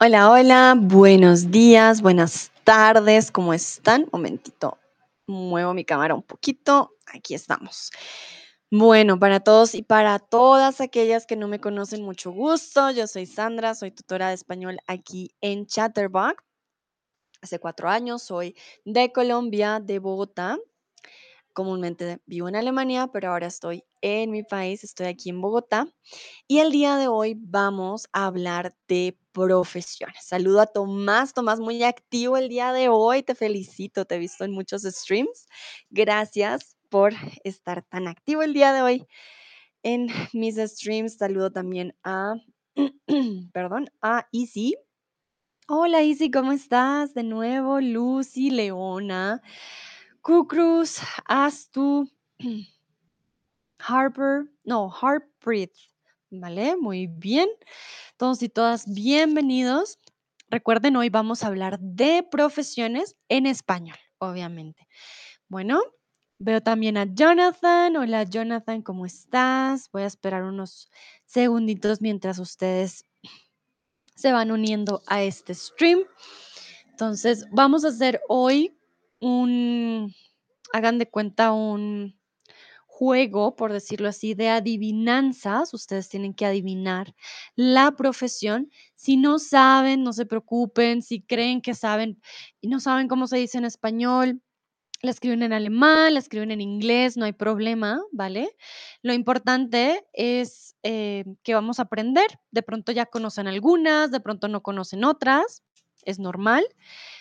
Hola, hola, buenos días, buenas tardes, ¿cómo están? Momentito, muevo mi cámara un poquito, aquí estamos. Bueno, para todos y para todas aquellas que no me conocen, mucho gusto. Yo soy Sandra, soy tutora de español aquí en Chatterbox. Hace cuatro años, soy de Colombia, de Bogotá. Comúnmente vivo en Alemania, pero ahora estoy en mi país, estoy aquí en Bogotá. Y el día de hoy vamos a hablar de profesiones. Saludo a Tomás, Tomás muy activo el día de hoy, te felicito, te he visto en muchos streams. Gracias por estar tan activo el día de hoy en mis streams. Saludo también a, perdón, a Easy. Hola Easy, ¿cómo estás? De nuevo, Lucy, Leona, Cucruz, Astu, Harper, no, Harpreet, ¿vale? Muy bien. Todos y todas, bienvenidos. Recuerden, hoy vamos a hablar de profesiones en español, obviamente. Bueno, veo también a Jonathan. Hola Jonathan, ¿cómo estás? Voy a esperar unos segunditos mientras ustedes se van uniendo a este stream. Entonces, vamos a hacer hoy un, hagan de cuenta, un juego, por decirlo así, de adivinanzas. Ustedes tienen que adivinar la profesión. Si no saben, no se preocupen. Si creen que saben y no saben cómo se dice en español, la escriben en alemán, la escriben en inglés, no hay problema, ¿vale? Lo importante es eh, que vamos a aprender. De pronto ya conocen algunas, de pronto no conocen otras, es normal,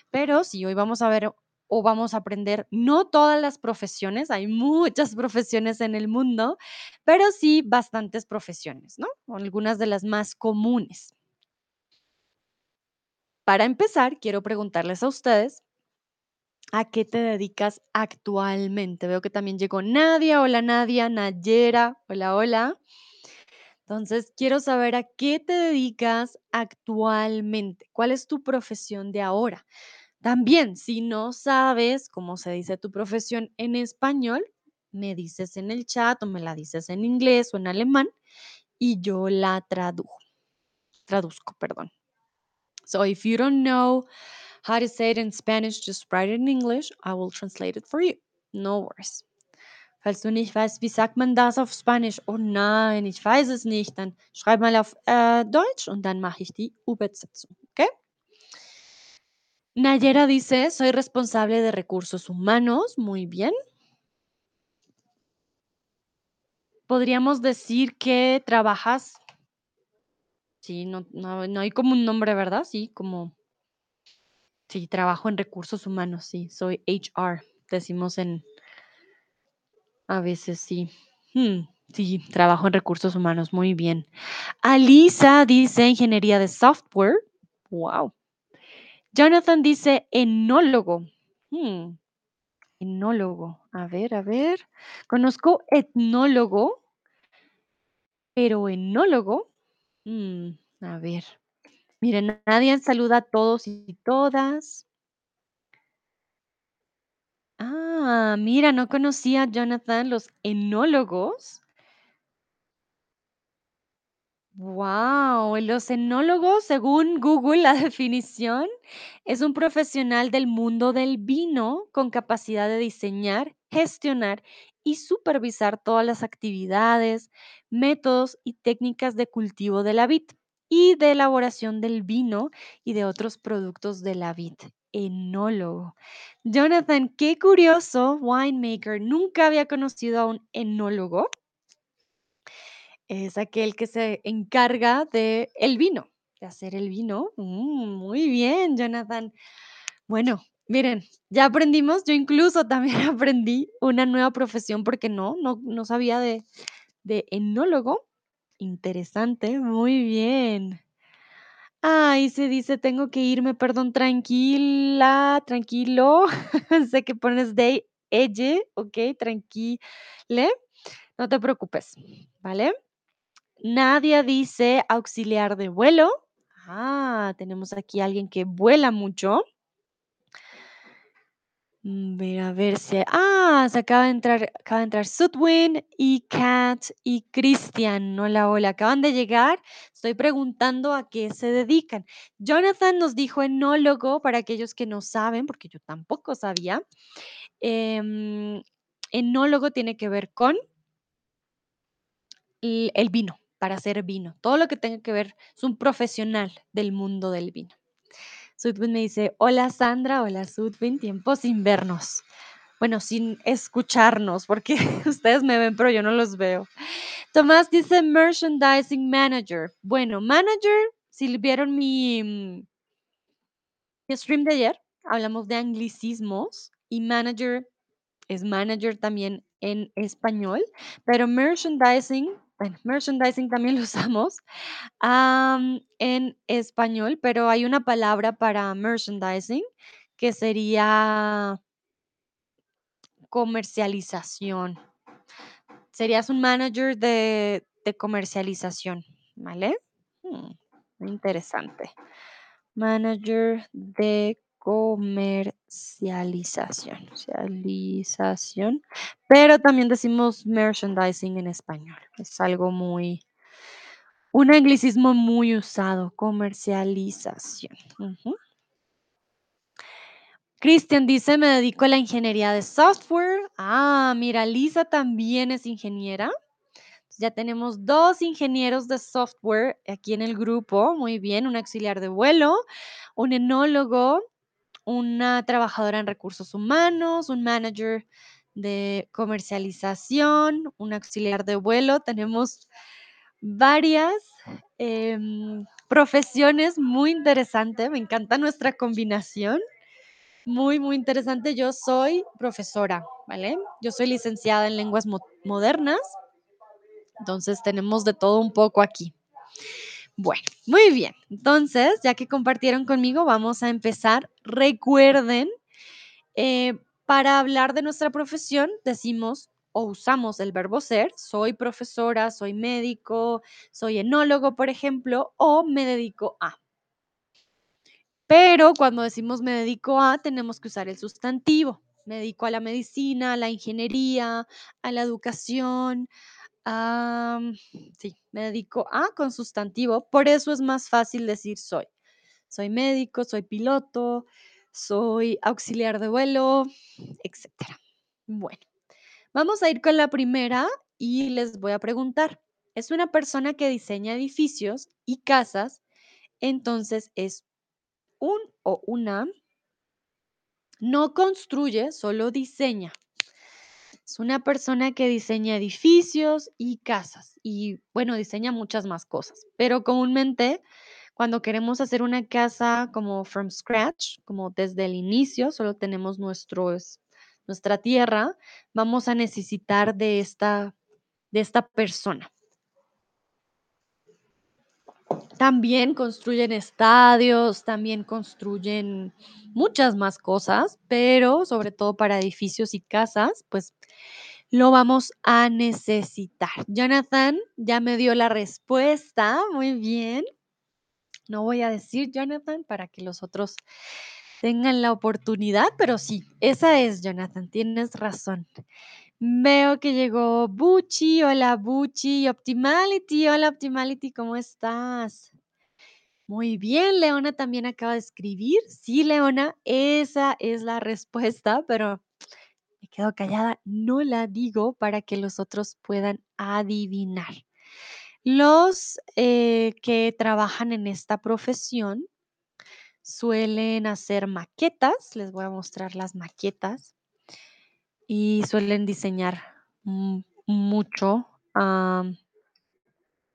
pero si hoy vamos a ver o vamos a aprender no todas las profesiones, hay muchas profesiones en el mundo, pero sí bastantes profesiones, ¿no? Algunas de las más comunes. Para empezar, quiero preguntarles a ustedes, ¿a qué te dedicas actualmente? Veo que también llegó Nadia, hola Nadia, Nayera, hola, hola. Entonces, quiero saber a qué te dedicas actualmente, cuál es tu profesión de ahora. También, si no sabes cómo se dice tu profesión en español, me dices en el chat o me la dices en inglés o en alemán y yo la tradujo. Traduzco, perdón. So if you don't know how to say it in Spanish, just write it in English. I will translate it for you. No worries. Falls du nicht weißt, wie sagt man das auf Spanisch? Oh nein, ich weiß es nicht. Dann schreib mal auf äh, Deutsch und dann mache ich die Übersetzung. Nayera dice, soy responsable de recursos humanos. Muy bien. Podríamos decir que trabajas. Sí, no, no, no hay como un nombre, ¿verdad? Sí, como. Sí, trabajo en recursos humanos, sí, soy HR, decimos en. A veces sí. Hmm, sí, trabajo en recursos humanos, muy bien. Alisa dice ingeniería de software. Wow. Jonathan dice enólogo. Hmm, Enólogo. A ver, a ver. Conozco etnólogo, pero enólogo. mm, a ver. Miren, nadie saluda a todos y todas. Ah, mira, no conocía, Jonathan, los enólogos. Wow, los enólogos, según Google, la definición, es un profesional del mundo del vino con capacidad de diseñar, gestionar y supervisar todas las actividades, métodos y técnicas de cultivo de la vid y de elaboración del vino y de otros productos de la vid. Enólogo. Jonathan, qué curioso, winemaker. Nunca había conocido a un enólogo es aquel que se encarga de el vino, de hacer el vino. Mm, muy bien, Jonathan. Bueno, miren, ya aprendimos, yo incluso también aprendí una nueva profesión porque no, no, no sabía de, de enólogo. Interesante, muy bien. Ay, se dice, tengo que irme, perdón, tranquila, tranquilo. sé que pones de ella, ok, tranquile. No te preocupes, ¿vale? Nadia dice auxiliar de vuelo. Ah, tenemos aquí a alguien que vuela mucho. Mm, ver, a ver si ah, se acaba de entrar acaba de entrar Sudwin y Kat y Cristian. Hola, hola, acaban de llegar. Estoy preguntando a qué se dedican. Jonathan nos dijo enólogo, para aquellos que no saben, porque yo tampoco sabía. Em, enólogo tiene que ver con el vino, para hacer vino. Todo lo que tenga que ver es un profesional del mundo del vino. Sudwin me dice: "Hola, Sandra. Hola, Sudwin, tiempo sin vernos". Bueno, sin escucharnos, porque ustedes me ven, pero yo no los veo. Tomás dice merchandising manager. Bueno, manager, si vieron mi, mm mi stream de ayer, hablamos de anglicismos y manager es manager también en español, pero merchandising, merchandising también lo usamos, am, en español, pero hay una palabra para merchandising que sería comercialización. Serías un manager de de comercialización, ¿vale? Mm, interesante. Manager de comercialización, cialización, pero también decimos merchandising en español. Es algo muy un anglicismo muy usado, comercialización. Ujú. Cristian dice: "Me dedico a la ingeniería de software". Ah, mira, Lisa también es ingeniera. Ya tenemos 2 ingenieros de software aquí en el grupo. Muy bien, un auxiliar de vuelo, un enólogo, una trabajadora en recursos humanos, un manager de comercialización, un auxiliar de vuelo. Tenemos varias, em, profesiones muy interesante. Me encanta nuestra combinación. Muy, muy interesante. Yo soy profesora, ¿vale? Yo soy licenciada en lenguas mo modernas. Entonces, tenemos de todo un poco aquí. Bueno, muy bien. Entonces, ya que compartieron conmigo, vamos a empezar. Recuerden, eh, para hablar de nuestra profesión, decimos o usamos el verbo ser. Soy profesora, soy médico, soy enólogo, por ejemplo, o me dedico a. Pero cuando decimos me dedico a, tenemos que usar el sustantivo. Me dedico a la medicina, a la ingeniería, a la educación, sí, me dedico a con sustantivo. Por eso es más fácil decir soy. Soy médico, soy piloto, soy auxiliar de vuelo, etcétera. Bueno, vamos a ir con la primera y les voy a preguntar. Es una persona que diseña edificios y casas, entonces es un o una no construye, solo diseña. Es una persona que diseña edificios y casas y, bueno, diseña muchas más cosas, pero comúnmente cuando queremos hacer una casa como from scratch, como desde el inicio, solo tenemos nuestros nuestra tierra, vamos a necesitar de esta de esta persona. También construyen estadios, también construyen muchas más cosas, pero sobre todo para edificios y casas, pues lo vamos a necesitar. Jonathan ya me dio la respuesta, muy bien. No voy a decir Jonathan para que los otros tengan la oportunidad, pero sí, esa es Jonathan, tienes razón. Veo que llegó Buchi, hola Buchi, Optimality, hola Optimality, ¿cómo estás? Muy bien, Leona también acaba de escribir. Sí, Leona, esa es la respuesta, pero me quedo callada, no la digo para que los otros puedan adivinar. Los, eh, que trabajan en esta profesión suelen hacer maquetas, les voy a mostrar las maquetas. Y suelen diseñar, mucho,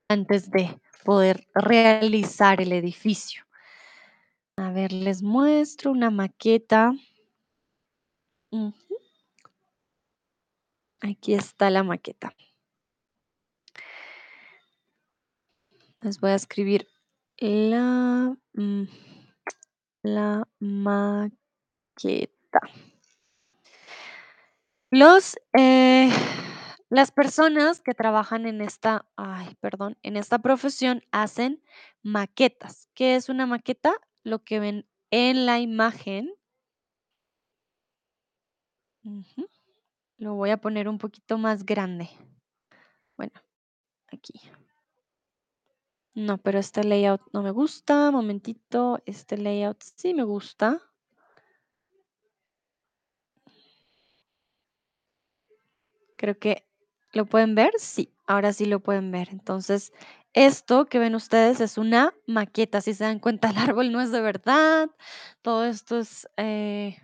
antes de poder realizar el edificio. A ver, les muestro una maqueta. Aquí está la maqueta. Les voy a escribir la, mm, la maqueta. Los, eh, las personas que trabajan en esta, ay, perdón, en esta profesión hacen maquetas. ¿Qué es una maqueta? Lo que ven en la imagen. Lo voy a poner un poquito más grande. Bueno, aquí. No, pero este layout no me gusta. Momentito, este layout sí me gusta. Creo que lo pueden ver. Sí, ahora sí lo pueden ver. Entonces, esto que ven ustedes es una maqueta. Si se dan cuenta, el árbol no es de verdad. Todo esto es, eh,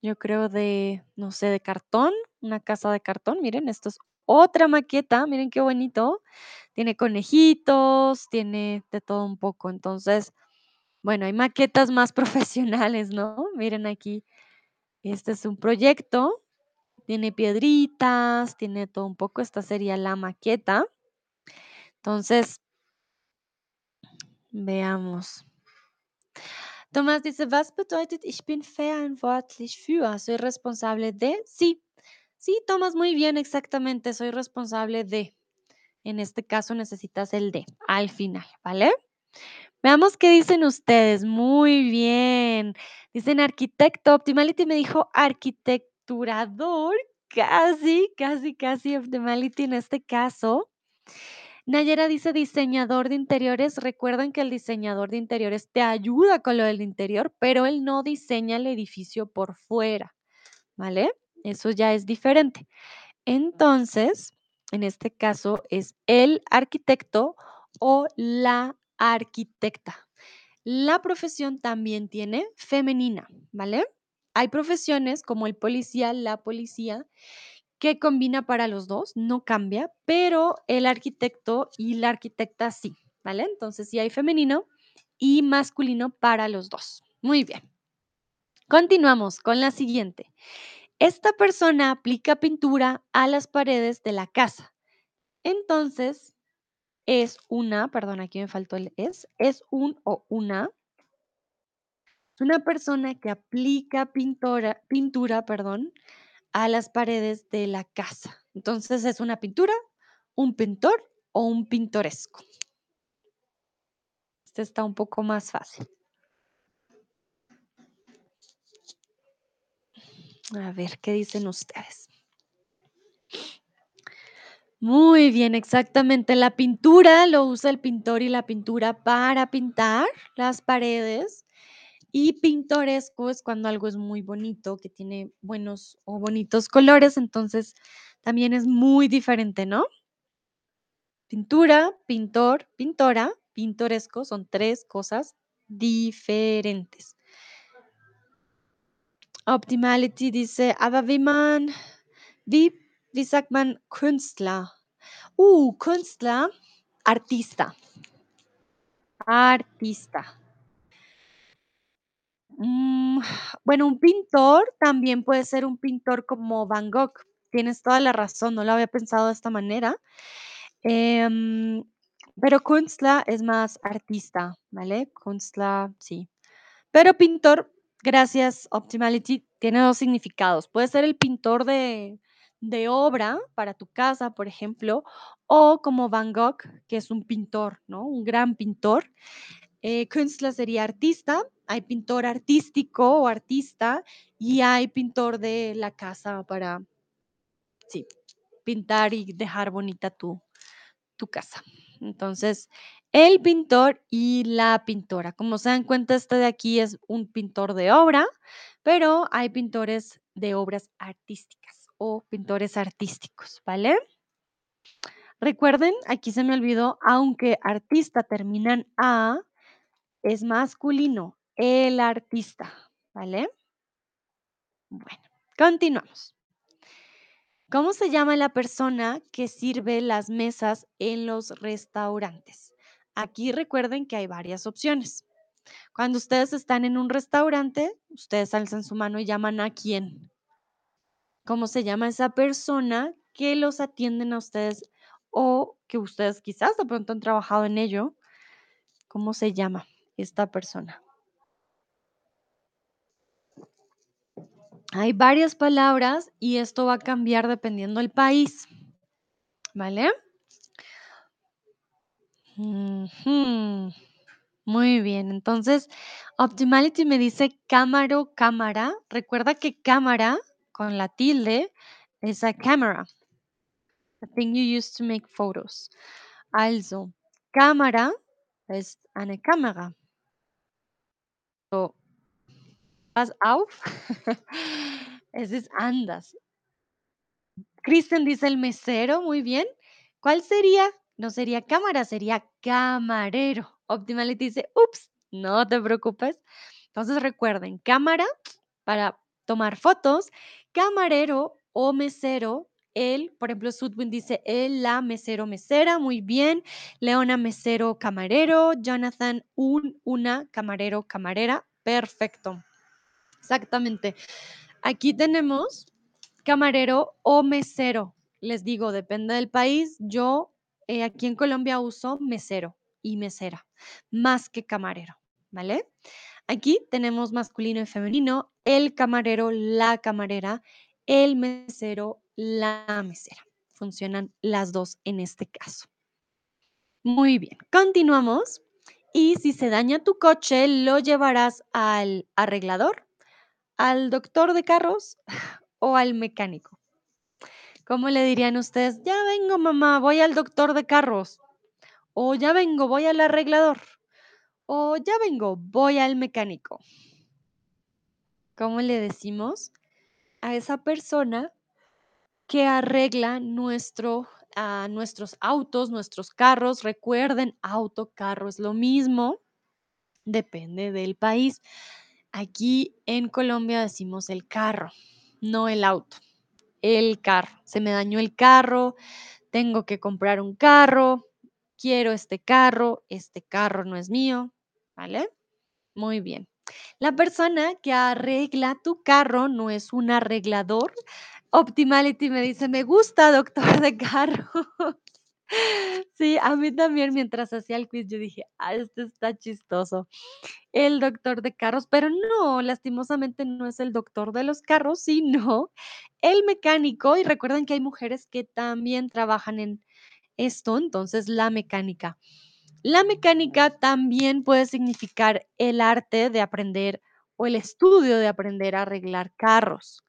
yo creo, de, no sé, de cartón, una casa de cartón. Miren, esto es otra maqueta. Miren qué bonito. Tiene conejitos, tiene de todo un poco. Entonces, bueno, hay maquetas más profesionales, ¿no? Miren aquí, este es un proyecto, tiene piedritas, tiene todo un poco, esta sería la maqueta. Entonces, veamos. Tomás dice, was bedeutet ich bin verantwortlich für? Soy responsable de. Sí, sí, Tomás, muy bien, exactamente, soy responsable de. En este caso necesitas el de al final, ¿vale? Veamos qué dicen ustedes. Muy bien. Dicen arquitecto. Optimality me dijo arquitecturador. Casi, casi, casi Optimality en este caso. Nayera dice diseñador de interiores. Recuerden que el diseñador de interiores te ayuda con lo del interior, pero él no diseña el edificio por fuera, ¿vale? Eso ya es diferente. Entonces, en este caso es el arquitecto o la arquitecta. La profesión también tiene femenina, ¿vale? Hay profesiones como el policía, la policía, que combina para los dos, no cambia, pero el arquitecto y la arquitecta sí, ¿vale? Entonces sí hay femenino y masculino para los dos. Muy bien. Continuamos con la siguiente. Esta persona aplica pintura a las paredes de la casa. Entonces, es una, perdón, aquí me faltó el es, es un o una. Es una persona que aplica pintura, perdón, a las paredes de la casa. Entonces, es una pintura, un pintor o un pintoresco. Este está un poco más fácil. A ver, ¿qué dicen ustedes? Muy bien, exactamente. La pintura lo usa el pintor y la pintura para pintar las paredes. Y pintoresco es cuando algo es muy bonito, que tiene buenos o bonitos colores, entonces también es muy diferente, ¿no? Pintura, pintor, pintora, pintoresco son tres cosas diferentes. Optimality dice, aber wie man, wie, wie sagt man Künstler? Uh, Künstler, artista. Artista. Mm, bueno, un pintor también puede ser un pintor como Van Gogh. Tienes toda la razón, no lo había pensado de esta manera. Em, pero Künstler es más artista, ¿vale? Künstler, sí. Pero pintor, gracias Optimality, tiene dos significados. Puede ser el pintor de, de obra para tu casa, por ejemplo, o como Van Gogh, que es un pintor, ¿no? Un gran pintor. Eh, Künstler sería artista, hay pintor artístico o artista y hay pintor de la casa para, sí, pintar y dejar bonita tu, tu casa. Entonces, el pintor y la pintora. Como se dan cuenta, este de aquí es un pintor de obra, pero hay pintores de obras artísticas o pintores artísticos, ¿vale? Recuerden, aquí se me olvidó, aunque artista terminan A, es masculino, el artista, ¿vale? Bueno, continuamos. ¿Cómo se llama la persona que sirve las mesas en los restaurantes? Aquí recuerden que hay varias opciones. Cuando ustedes están en un restaurante, ustedes alzan su mano y llaman a quién. ¿Cómo se llama esa persona que los atienden a ustedes o que ustedes quizás de pronto han trabajado en ello? ¿Cómo se llama esta persona? Hay varias palabras y esto va a cambiar dependiendo del país. ¿Vale? Muy bien, entonces Optimality me dice cámara, cámara. Recuerda que cámara con la tilde es a camera, a thing you use to make photos. Also, Cámara ist eine Kamera. So, pass auf, es anders. Kristen dice el mesero, muy bien. ¿Cuál sería? No sería cámara, sería camarero. Optimality dice, ups, no te preocupes. Entonces recuerden, cámara para tomar fotos, camarero o mesero. Él, por ejemplo, Sudwin dice él, la mesero, mesera, muy bien. Leona, mesero, camarero. Jonathan, un, una, camarero, camarera. Perfecto. Exactamente. Aquí tenemos camarero o mesero. Les digo, depende del país. Yo eh, aquí en Colombia uso mesero y mesera, más que camarero, ¿vale? Aquí tenemos masculino y femenino, el camarero, la camarera, el mesero, la mesera. Funcionan las dos en este caso. Muy bien, continuamos. Y si se daña tu coche, lo llevarás al arreglador, al doctor de carros o al mecánico. ¿Cómo le dirían ustedes? Ya vengo, mamá, voy al doctor de carros. O ya vengo, voy al arreglador. O ya vengo, voy al mecánico. ¿Cómo le decimos a esa persona que arregla nuestro, a nuestros autos, nuestros carros? Recuerden, auto, carro es lo mismo. Depende del país. Aquí en Colombia decimos el carro, no el auto. El carro. Se me dañó el carro, tengo que comprar un carro, quiero este carro, este carro no es mío, ¿vale? Muy bien. La persona que arregla tu carro no es un arreglador. Optimality me dice, me gusta, doctor de carro. Sí, a mí también mientras hacía el quiz yo dije, ah, esto está chistoso. El doctor de carros, pero no, lastimosamente no es el doctor de los carros, sino el mecánico. Y recuerden que hay mujeres que también trabajan en esto, entonces la mecánica. La mecánica también puede significar el arte de aprender o el estudio de aprender a arreglar carros.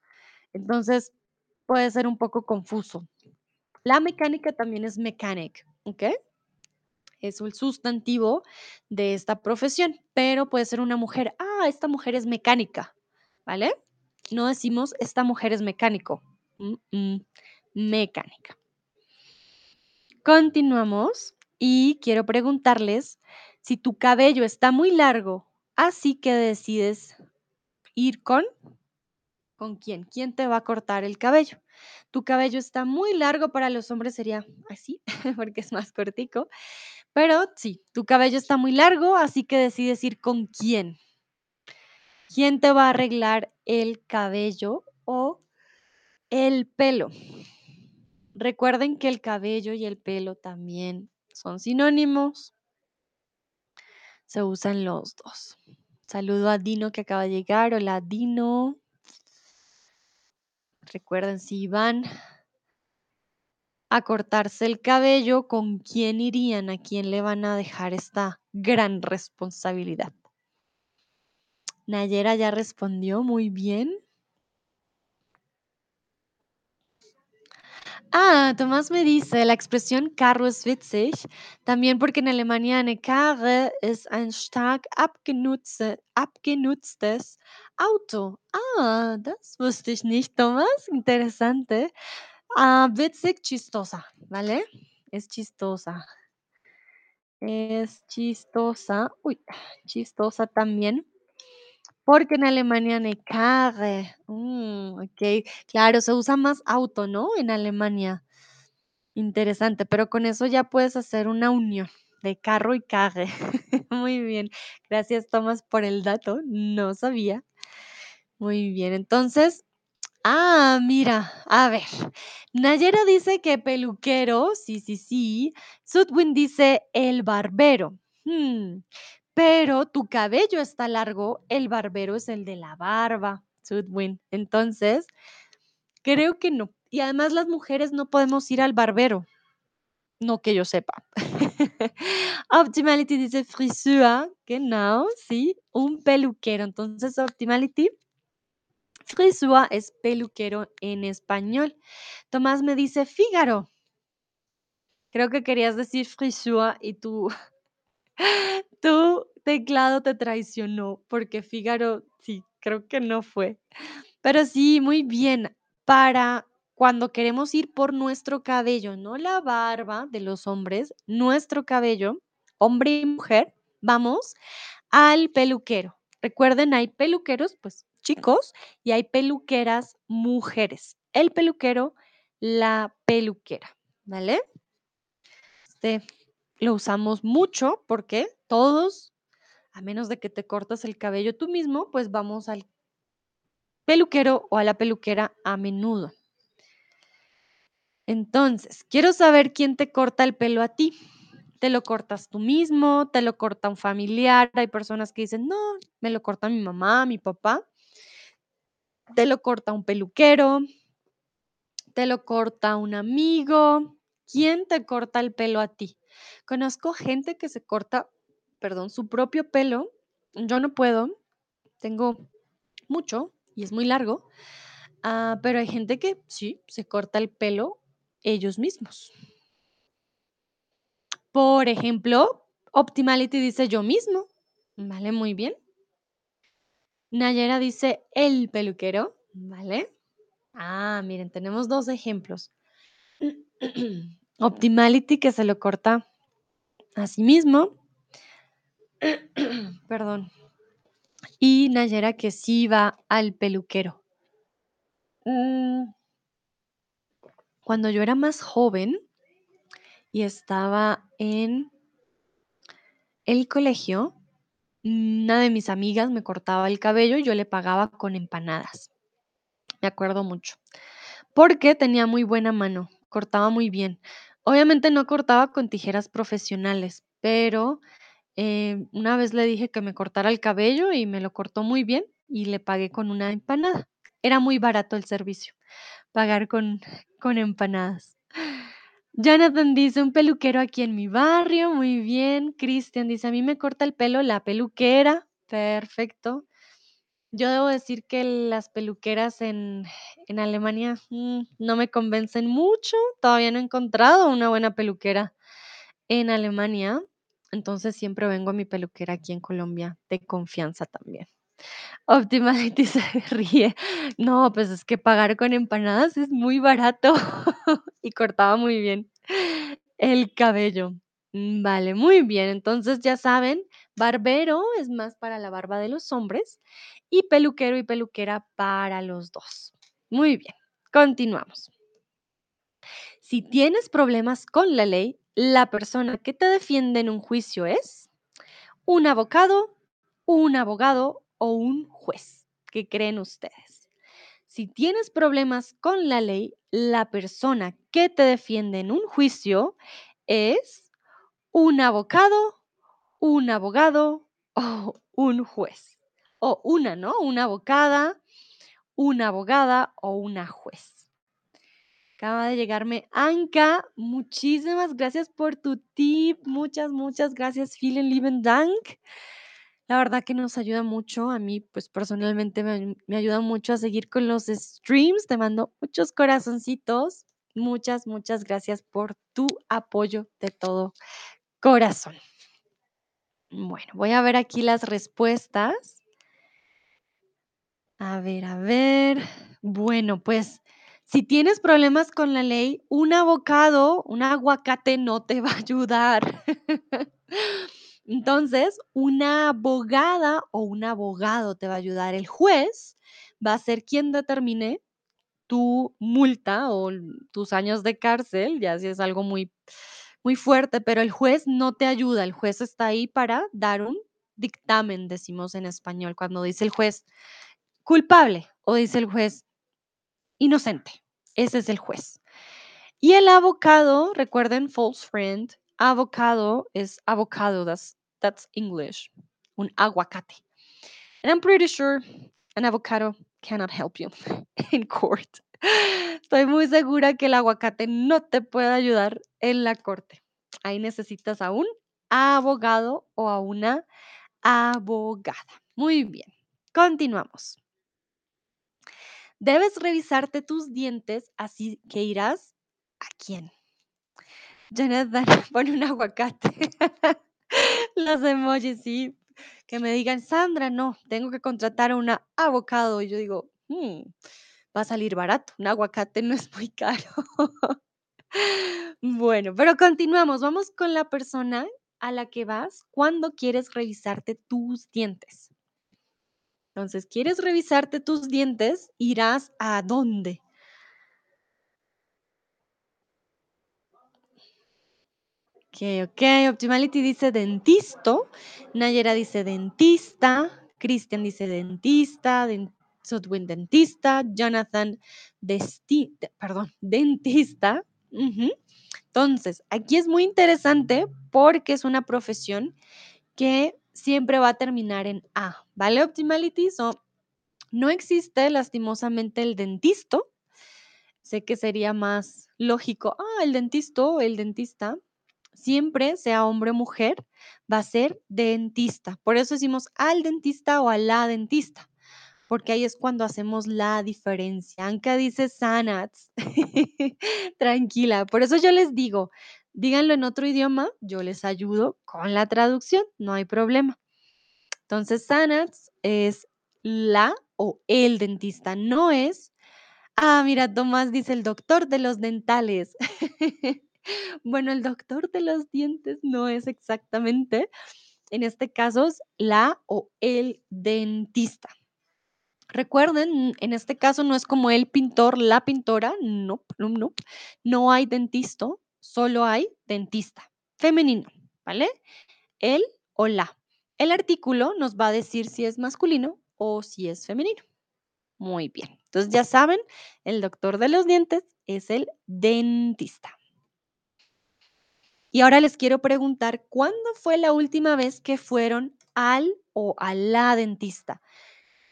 Entonces, puede ser un poco confuso. La mecánica también es mechanic, ¿ok? Es el sustantivo de esta profesión, pero puede ser una mujer. Ah, esta mujer es mecánica, ¿vale? No decimos esta mujer es mecánico. Mecánica. Continuamos y quiero preguntarles si tu cabello está muy largo, así que decides ir con ¿Con quién? ¿Quién te va a cortar el cabello? Tu cabello está muy largo, para los hombres sería así, porque es más cortico. Pero sí, tu cabello está muy largo, así que decides ir con quién. ¿Quién te va a arreglar el cabello o el pelo? Recuerden que el cabello y el pelo también son sinónimos. Se usan los dos. Saludo a Dino que acaba de llegar. Hola Dino. Recuerden, si van a cortarse el cabello, ¿con quién irían? ¿A quién le van a dejar esta gran responsabilidad? Nayera ya respondió muy bien. Ah, Tomás me dice, la expresión carro es witzig, también porque en Alemania eine Karre ist ein stark abgenutzte, abgenutztes Auto. Ah, das wusste ich nicht, Tomás. Interesante. Ah, witzig, chistosa, ¿vale? Es chistosa. Es chistosa. Uy, chistosa también. Porque en Alemania eine Karre. Mm, ok, claro, se usa más auto, ¿no? En Alemania. Interesante, pero con eso ya puedes hacer una unión de carro y carre. Muy bien. Gracias, Tomás, por el dato. No sabía. Muy bien, entonces, ah, mira, a ver. Nayera dice que peluquero, sí, sí, sí. Sudwin dice el barbero. Hmm, pero tu cabello está largo, el barbero es el de la barba, Sudwin. Entonces, creo que no. Y además las mujeres no podemos ir al barbero. No que yo sepa. Optimality dice frisura, genau, sí, un peluquero. Entonces, Optimality, Frisur es peluquero en español. Tomás me dice Fígaro. Creo que querías decir frisur y tu, tu teclado te traicionó porque Fígaro, sí, creo que no fue. Pero sí, muy bien. Para cuando queremos ir por nuestro cabello, no la barba de los hombres, nuestro cabello, hombre y mujer, vamos al peluquero. Recuerden, hay peluqueros, pues chicos, y hay peluqueras mujeres. El peluquero, la peluquera, ¿vale? Este lo usamos mucho porque todos, a menos de que te cortas el cabello tú mismo, pues vamos al peluquero o a la peluquera a menudo. Entonces, quiero saber quién te corta el pelo a ti. ¿Te lo cortas tú mismo? ¿Te lo corta un familiar? Hay personas que dicen, no, me lo corta mi mamá, mi papá. ¿Te lo corta un peluquero? ¿Te lo corta un amigo? ¿Quién te corta el pelo a ti? Conozco gente que se corta, perdón, su propio pelo. Yo no puedo, tengo mucho y es muy largo, ah, pero hay gente que sí, se corta el pelo ellos mismos. Por ejemplo, Optimality dice yo mismo. Vale, muy bien. Nayera dice el peluquero. Vale. Ah, miren, tenemos dos ejemplos. Optimality que se lo corta a sí mismo. Perdón. Y Nayera que sí va al peluquero. Mm, Cuando yo era más joven y estaba en el colegio, una de mis amigas me cortaba el cabello y yo le pagaba con empanadas. Me acuerdo mucho. Porque tenía muy buena mano, cortaba muy bien. Obviamente no cortaba con tijeras profesionales, pero eh, una vez le dije que me cortara el cabello y me lo cortó muy bien y le pagué con una empanada. Era muy barato el servicio, pagar con, con empanadas. Jonathan dice, un peluquero aquí en mi barrio, muy bien. Cristian dice, a mí me corta el pelo la peluquera, perfecto. Yo debo decir que las peluqueras en, en Alemania mm, no me convencen mucho. Todavía no he encontrado una buena peluquera en Alemania. Entonces siempre vengo a mi peluquera aquí en Colombia de confianza también. Optimality se ríe. No, pues es que pagar con empanadas es muy barato y cortaba muy bien el cabello. Mm, Vale, muy bien. Entonces ya saben, barbero es más para la barba de los hombres y peluquero y peluquera para los dos. Muy bien, continuamos. Si tienes problemas con la ley, la persona que te defiende en un juicio es un abogado, un abogado o un juez. ¿Qué creen ustedes? Si tienes problemas con la ley, la persona que te defiende en un juicio es un abogado, un abogado o un juez. O una, ¿no? Una abogada, una abogada o una juez. Acaba de llegarme Anka. Muchísimas gracias por tu tip. Muchas, muchas gracias. Vielen lieben Dank. La verdad que nos ayuda mucho. A mí, pues personalmente me, me ayuda mucho a seguir con los streams. Te mando muchos corazoncitos. Muchas, muchas gracias por tu apoyo de todo corazón. Bueno, voy a ver aquí las respuestas. A ver, a ver. Bueno, pues si tienes problemas con la ley, un abogado, un aguacate no te va a ayudar. Entonces, una abogada o un abogado te va a ayudar. El juez va a ser quien determine tu multa o tus años de cárcel, ya si es algo muy, muy fuerte, pero el juez no te ayuda. El juez está ahí para dar un dictamen, decimos en español, cuando dice el juez culpable o dice el juez inocente. Ese es el juez. Y el abogado, recuerden, false friend, avocado es avocado, that's, that's English, un aguacate. And I'm pretty sure an avocado cannot help you in court. Estoy muy segura que el aguacate no te puede ayudar en la corte. Ahí necesitas a un abogado o a una abogada. Muy bien, continuamos. Debes revisarte tus dientes, así que irás ¿a quién? Jonathan pone un aguacate. Los emojis, sí. Que me digan: "Sandra, no, tengo que contratar a una avocado". Y yo digo: "Mm, va a salir barato, un aguacate no es muy caro". Bueno, pero continuamos. Vamos con la persona a la que vas cuando quieres revisarte tus dientes. Entonces, ¿quieres revisarte tus dientes? ¿Irás a dónde? Okey, okey. Optimality dice dentisto, Nayera dice dentista, Cristian dice dentista, den Sudwin dentista, Jonathan perdón, dentista. Entonces, aquí es muy interesante porque es una profesión que siempre va a terminar en A, ¿vale, Optimality? So, no existe lastimosamente el dentisto. Sé que sería más lógico, ah, el dentisto, el dentista. Siempre, sea hombre o mujer, va a ser dentista. Por eso decimos al dentista o a la dentista, porque ahí es cuando hacemos la diferencia. Anka dice Sanats. Tranquila, por eso yo les digo, díganlo en otro idioma, yo les ayudo con la traducción, no hay problema. Entonces, Sanats es la o el dentista, no es Ah, mira, Tomás dice el doctor de los dentales. Bueno, el doctor de los dientes no es exactamente, en este caso es la o el dentista. Recuerden, en este caso no es como el pintor, la pintora, no, no, no, no hay dentisto, solo hay dentista, femenino, ¿vale? El o la. El artículo nos va a decir si es masculino o si es femenino. Muy bien. Entonces ya saben, el doctor de los dientes es el dentista. Y ahora les quiero preguntar, ¿cuándo fue la última vez que fueron al o a la dentista?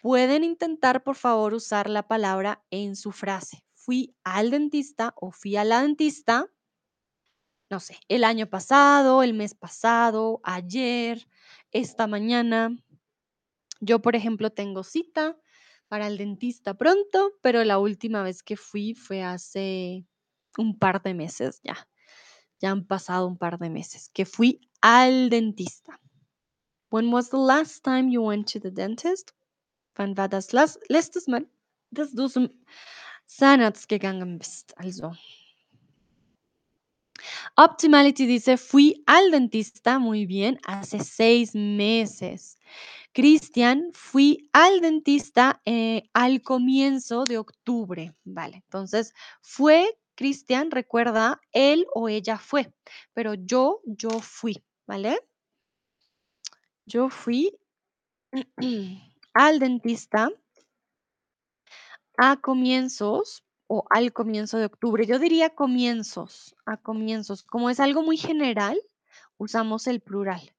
Pueden intentar, por favor, usar la palabra en su frase. Fui al dentista o fui a la dentista, no sé, el año pasado, el mes pasado, ayer, esta mañana. Yo, por ejemplo, tengo cita para el dentista pronto, pero la última vez que fui fue hace un par de meses ya. Ya han pasado un par de meses que fui al dentista. When was the last time you went to the dentist? Wann war das letztes Mal, dass du zum Zahnarzt. Optimality dice, fui al dentista, muy bien, hace 6 meses. Cristian, fui al dentista, eh, al comienzo de octubre. Vale, entonces, fue, Cristian, recuerda, él o ella fue, pero yo, yo fui, ¿vale? Yo fui al dentista a comienzos o al comienzo de octubre. Yo diría comienzos, a comienzos. Como es algo muy general, usamos el plural.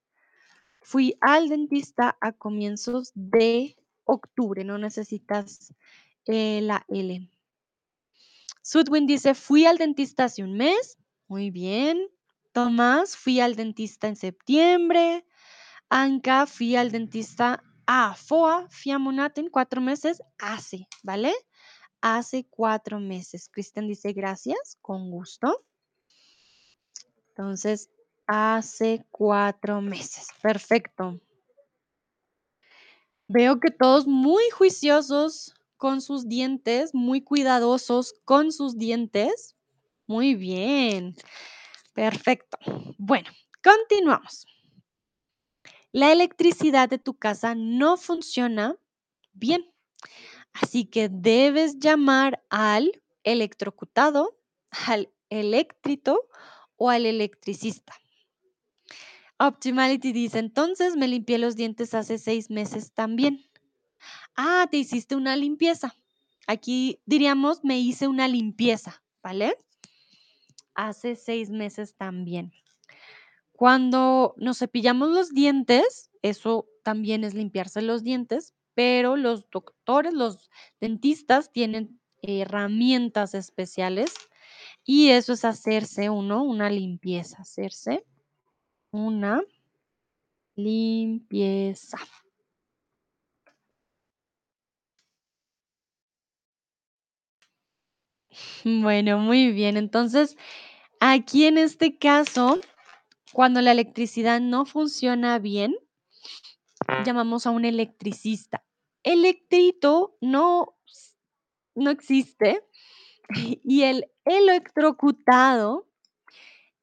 Fui al dentista a comienzos de octubre, no necesitas eh, la L. Sudwin dice, fui al dentista hace un mes. Muy bien. Tomás, fui al dentista en septiembre. Anka, fui al dentista a FOA, Fiamonat en cuatro meses, hace, ¿vale? Hace cuatro meses. Cristian dice, gracias, con gusto. Entonces, hace cuatro meses. Perfecto. Veo que todos muy juiciosos con sus dientes, muy cuidadosos con sus dientes. Muy bien. Perfecto. Bueno, continuamos. La electricidad de tu casa no funciona bien, así que debes llamar al electrocutado, al eléctrito o al electricista. Optimality dice, entonces me limpié los dientes hace seis meses también. Ah, te hiciste una limpieza. Aquí diríamos, me hice una limpieza, ¿vale? Hace seis meses también. Cuando nos cepillamos los dientes, eso también es limpiarse los dientes, pero los doctores, los dentistas tienen herramientas especiales y eso es hacerse uno una limpieza, hacerse una limpieza. Bueno, muy bien. Entonces, aquí en este caso, cuando la electricidad no funciona bien, llamamos a un electricista. Electrito no, no existe y el electrocutado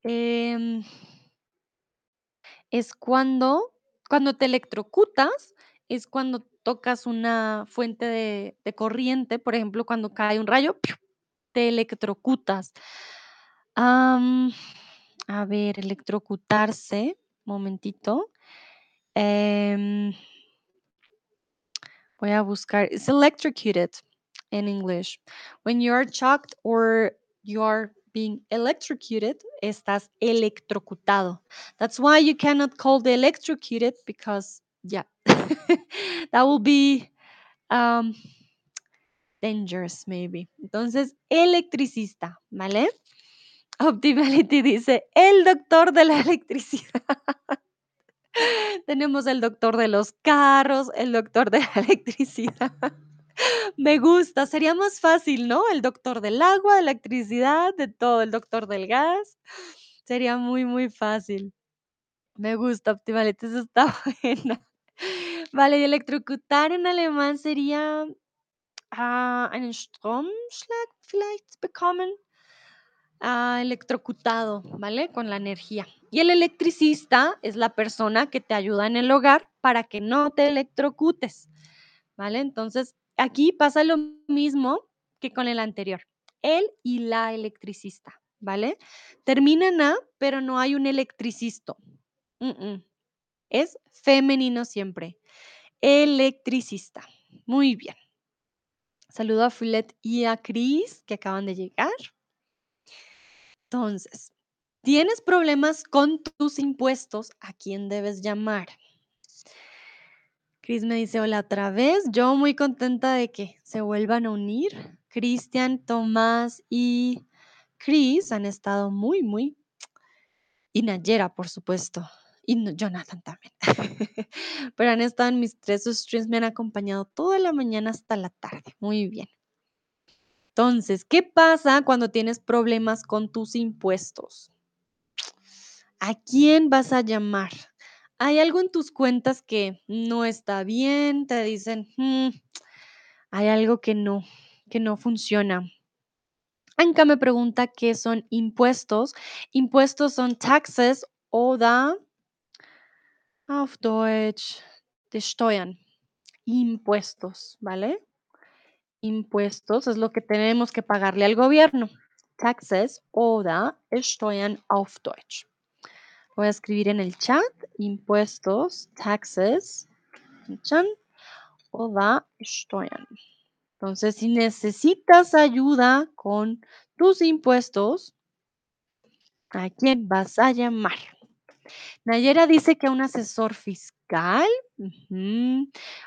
em, es cuando, cuando te electrocutas, es cuando tocas una fuente de, de corriente, por ejemplo, cuando cae un rayo, te electrocutas. Am, a ver, electrocutarse, momentito. Em, voy a buscar. It's electrocuted in English. When you are shocked or you are being electrocuted, estás electrocutado. That's why you cannot call the electrocuted because, yeah, that will be um, dangerous, maybe. Entonces, electricista, ¿vale? Optimality dice, el doctor de la electricidad. Tenemos el doctor de los carros, el doctor de la electricidad. Me gusta, sería más fácil, ¿no? El doctor del agua, de electricidad, de todo, el doctor del gas. Sería muy, muy fácil. Me gusta, Optimality, eso está buena. Vale, y electrocutar en alemán sería ah, einen Stromschlag vielleicht bekommen. Electrocutado, ¿vale? Con la energía. Y el electricista es la persona que te ayuda en el hogar para que no te electrocutes, ¿vale? Entonces, aquí pasa lo mismo que con el anterior. Él y la electricista, ¿vale? Termina en A, pero no hay un electricisto. Mm, mm. Es femenino siempre. Electricista. Muy bien. Saludo a Fulet y a Cris que acaban de llegar. Entonces, ¿tienes problemas con tus impuestos? ¿A quién debes llamar? Cris me dice, hola otra vez. Yo muy contenta de que se vuelvan a unir. Cristian, Tomás y Cris han estado muy, muy... Y Nayera, por supuesto. Y Jonathan también. Pero han estado en mis tres streams, me han acompañado toda la mañana hasta la tarde. Muy bien. Entonces, ¿qué pasa cuando tienes problemas con tus impuestos? ¿A quién vas a llamar? ¿Hay algo en tus cuentas que no está bien? Te dicen, "Mm, hay algo que no, que no funciona. Anka me pregunta qué son impuestos. Impuestos son taxes oder auf Deutsch de Steuern. Impuestos, ¿vale? Impuestos es lo que tenemos que pagarle al gobierno. Taxes oder Steuern auf Deutsch. Voy a escribir en el chat impuestos, taxes, oder Steuern. Entonces, si necesitas ayuda con tus impuestos, ¿a quién vas a llamar? Nayera dice que a un asesor fiscal.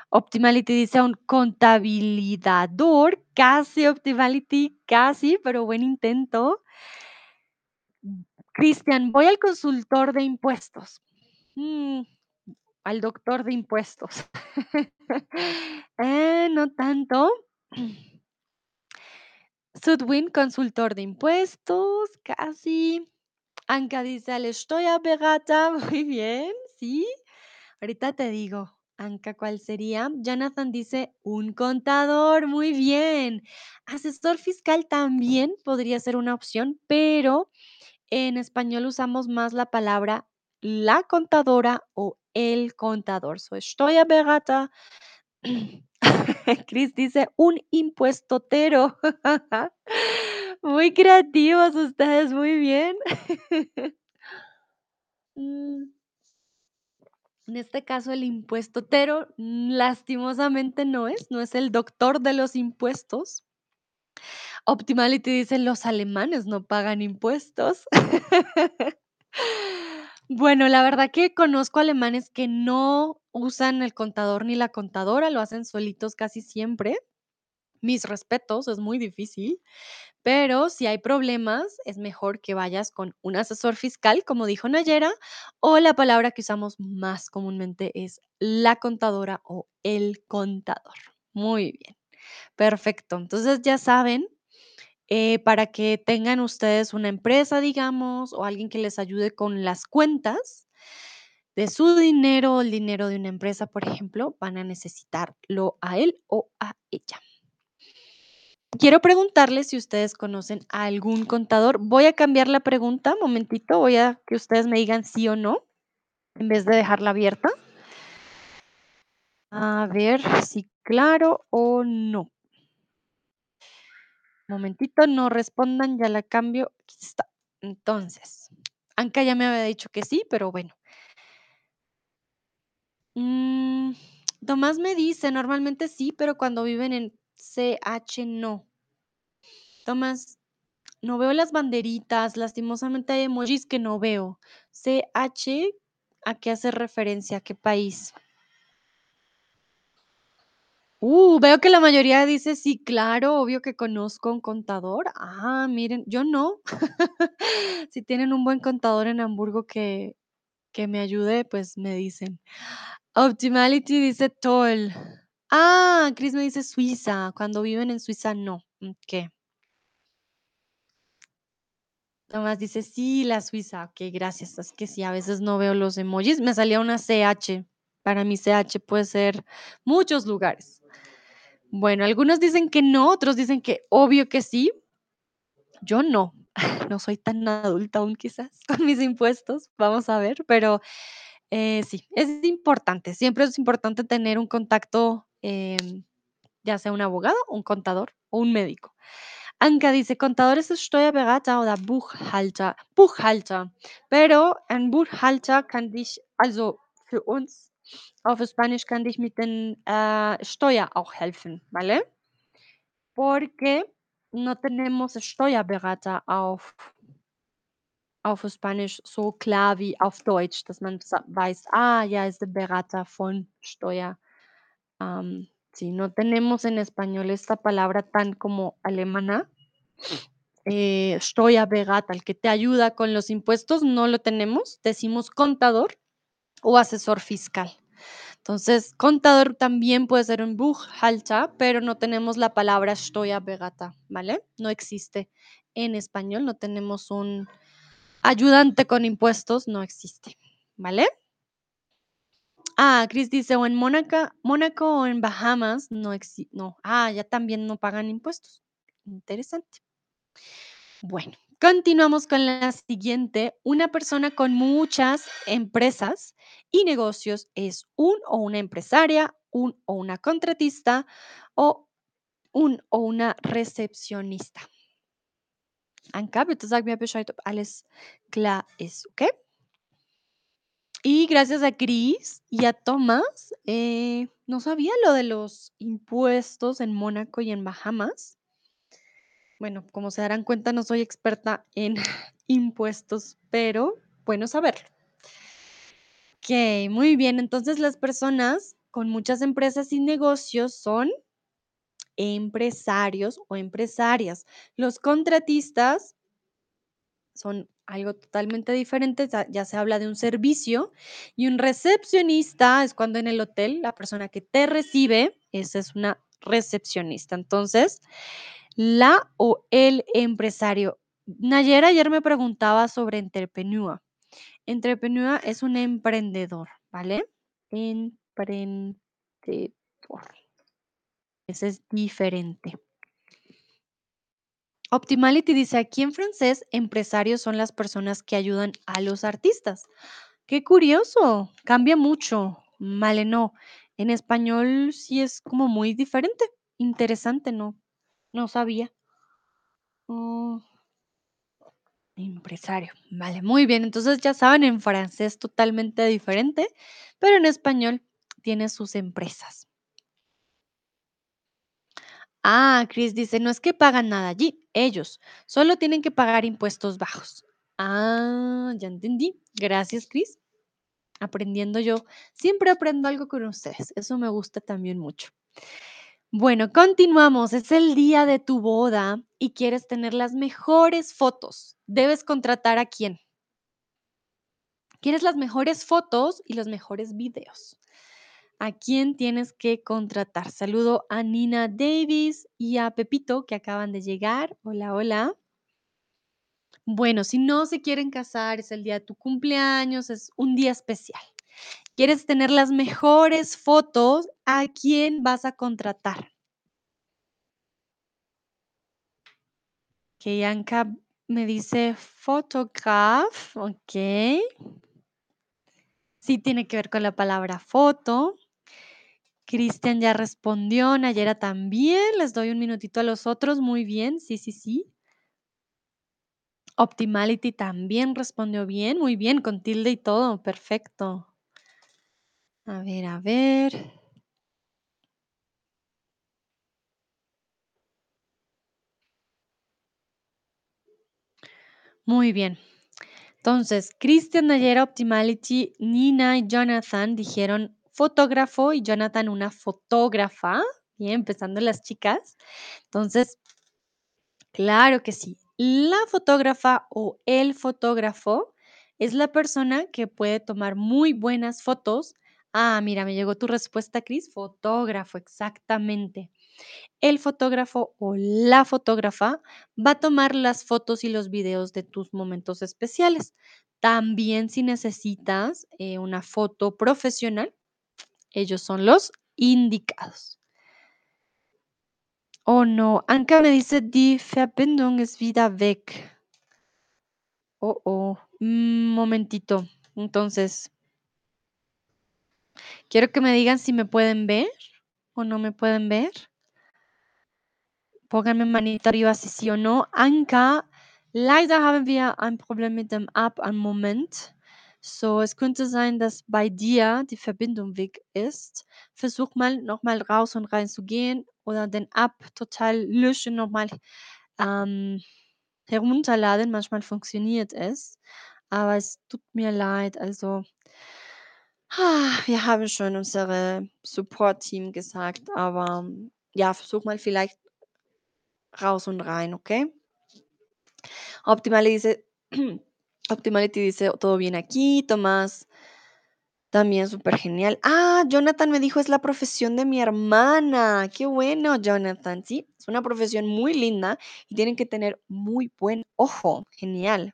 Optimality dice un contabilidador. Casi, Optimality, casi, pero buen intento. Cristian, voy al consultor de impuestos. Mm, al doctor de impuestos. Eh, no tanto. Sudwin, consultor de impuestos, casi. Anka dice al Steuerberater, muy bien, sí. Ahorita te digo, Anka, ¿cuál sería? Jonathan dice un contador, muy bien. Asesor fiscal también podría ser una opción, pero en español usamos más la palabra la contadora o el contador. So, Steuerberater. Chris dice un impuestotero. Muy creativos ustedes, muy bien. En este caso, el impuestotero lastimosamente no es, no es el doctor de los impuestos. Optimality dice, los alemanes no pagan impuestos. Bueno, la verdad que conozco alemanes que no usan el contador ni la contadora, lo hacen solitos casi siempre. Mis respetos, es muy difícil. Pero si hay problemas, es mejor que vayas con un asesor fiscal, como dijo Nayera, o la palabra que usamos más comúnmente es la contadora o el contador. Muy bien, perfecto. Entonces ya saben, eh, para que tengan ustedes una empresa, digamos, o alguien que les ayude con las cuentas de su dinero, el dinero de una empresa, por ejemplo, van a necesitarlo a él o a ella. Quiero preguntarles si ustedes conocen a algún contador. Voy a cambiar la pregunta, momentito, voy a que ustedes me digan sí o no, en vez de dejarla abierta. A ver si claro o no. Momentito, no respondan, ya la cambio. Aquí está. Entonces, Anka ya me había dicho que sí, pero bueno. Mm, Tomás me dice, normalmente sí, pero cuando viven en CH no. Tomás, no veo las banderitas, lastimosamente hay emojis que no veo. CH, ¿a qué hace referencia? ¿A qué país? Uh, veo que la mayoría dice sí, claro, obvio que conozco un contador. Ah, miren, yo no. Si tienen un buen contador en Hamburgo que, que me ayude, pues me dicen. Optimality dice Toll. Ah, Chris me dice Suiza. Cuando viven en Suiza, no. Ok. Tomás dice sí, la Suiza. Ok, gracias. Es que sí, a veces no veo los emojis. Me salía una CH. Para mí CH puede ser muchos lugares. Bueno, algunos dicen que no, otros dicen que obvio que sí. Yo no, no soy tan adulta aún quizás con mis impuestos, vamos a ver, pero eh, sí, es importante, siempre es importante tener un contacto, em, ya sea un abogado, un contador o un médico. Anka dice, contador ist Steuerberater oder Buchhalter. Buchhalter. Pero ein Buchhalter kann dich, also für uns auf Spanisch kann dich mit den äh, Steuer auch helfen, ¿vale? Porque no tenemos Steuerberater auf auf Spanisch so klar wie auf Deutsch, dass man weiß, ah, ya es der Berater von Steuer. Sí, no tenemos en español esta palabra tan como alemana. Eh, el que te ayuda con los impuestos, no lo tenemos. Decimos contador o asesor fiscal. Entonces, contador también puede ser un Buchhalter, pero no tenemos la palabra Steuerberater, ¿vale? No existe en español, no tenemos un ayudante con impuestos, no existe, ¿vale? Ah, Chris dice, o en Mónaco, o en Bahamas, no existe, no. Ah, ya también no pagan impuestos. Interesante. Bueno, continuamos con la siguiente. Una persona con muchas empresas y negocios es un o una empresaria, un o una contratista o un o una recepcionista. Alles klar ist, ¿ok? Y gracias a Chris y a Tomás, eh, no sabía lo de los impuestos en Mónaco y en Bahamas. Bueno, como se darán cuenta, no soy experta en impuestos, pero bueno saberlo. Ok, muy bien. Entonces las personas con muchas empresas y negocios son empresarios o empresarias. Los contratistas son algo totalmente diferente, ya, se habla de un servicio y un recepcionista es cuando en el hotel la persona que te recibe, esa es una recepcionista. Entonces, la o el empresario. Nayera ayer me preguntaba sobre entrepreneur. Entrepreneur es un emprendedor, ¿vale? Emprendedor. Ese es diferente. Optimality dice aquí en francés, empresarios son las personas que ayudan a los artistas. Qué curioso, cambia mucho. Vale, no. En español sí es como muy diferente. Interesante, no, no sabía. Oh, empresario. Vale, muy bien. Entonces ya saben, en francés totalmente diferente, pero en español tiene sus empresas. Ah, Chris dice, no es que pagan nada allí, ellos solo tienen que pagar impuestos bajos. Ah, ya entendí. Gracias, Chris. Aprendiendo yo. Siempre aprendo algo con ustedes. Eso me gusta también mucho. Bueno, continuamos. Es el día de tu boda y quieres tener las mejores fotos. ¿Debes contratar a quién? ¿Quieres las mejores fotos y los mejores videos? ¿A quién tienes que contratar? Saludo a Nina Davis y a Pepito que acaban de llegar. Hola, hola. Bueno, si no se quieren casar, es el día de tu cumpleaños, es un día especial. ¿Quieres tener las mejores fotos? ¿A quién vas a contratar? Que Yanka me dice photograph, ok. Sí tiene que ver con la palabra foto. Cristian ya respondió, Nayera también. Les doy un minutito a los otros. Muy bien, sí, sí, sí. Optimality también respondió bien, muy bien, con tilde y todo, perfecto. A ver, a ver. Muy bien. Entonces, Cristian, Nayera, Optimality, Nina y Jonathan dijeron fotógrafo y Jonathan una fotógrafa. Bien, empezando las chicas. Entonces, claro que sí. La fotógrafa o el fotógrafo es la persona que puede tomar muy buenas fotos. Ah, mira, me llegó tu respuesta, Cris. Fotógrafo, exactamente. El fotógrafo o la fotógrafa va a tomar las fotos y los videos de tus momentos especiales. También si necesitas eh, una foto profesional, ellos son los indicados. Oh no, Anka me dice, die Verbindung ist wieder weg. Oh, oh, un momentito. Entonces, quiero que me digan si me pueden ver o no me pueden ver. Pónganme manita arriba si sí o no. Anka, leider haben wir ein Problem mit dem App am Moment. So, es könnte sein, dass bei dir die Verbindung weg ist. Versuch mal nochmal raus und rein zu gehen oder den App total löschen, nochmal ähm, herunterladen. Manchmal funktioniert es, aber es tut mir leid. Also, ah, wir haben schon unsere Support-Team gesagt, aber ja, versuch mal vielleicht raus und rein, ¿ok? Optimality dice, Optimality dice, todo bien aquí, Tomás, también súper genial. Ah, Jonathan me dijo, es la profesión de mi hermana. Qué bueno, Jonathan. Sí, es una profesión muy linda y tienen que tener muy buen ojo. Genial.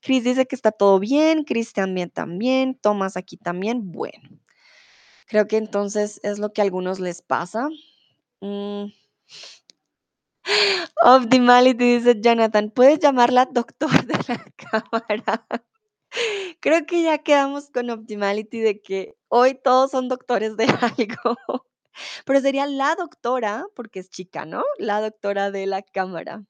Chris dice que está todo bien, Chris también también, Tomás aquí también. Bueno, creo que entonces es lo que a algunos les pasa. Mm. Optimality dice Jonathan, ¿puedes llamarla doctor de la cámara? Creo que ya quedamos con Optimality de que hoy todos son doctores de algo, pero sería la doctora, porque es chica, ¿no? La doctora de la cámara.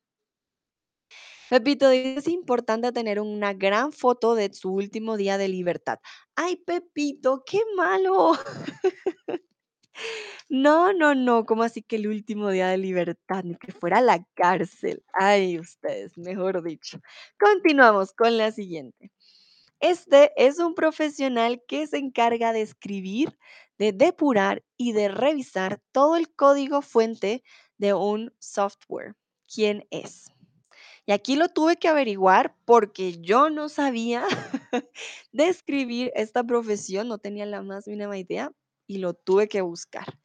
Pepito dice, es importante tener una gran foto de su último día de libertad. Ay, Pepito, qué malo. No, no, no, ¿cómo así que el último día de libertad? Ni que fuera la cárcel. Ay, ustedes, mejor dicho. Continuamos con la siguiente. Este es un profesional que se encarga de escribir, de depurar y de revisar todo el código fuente de un software. ¿Quién es? Y aquí lo tuve que averiguar porque yo no sabía describir esta profesión, no tenía la más mínima idea y lo tuve que buscar.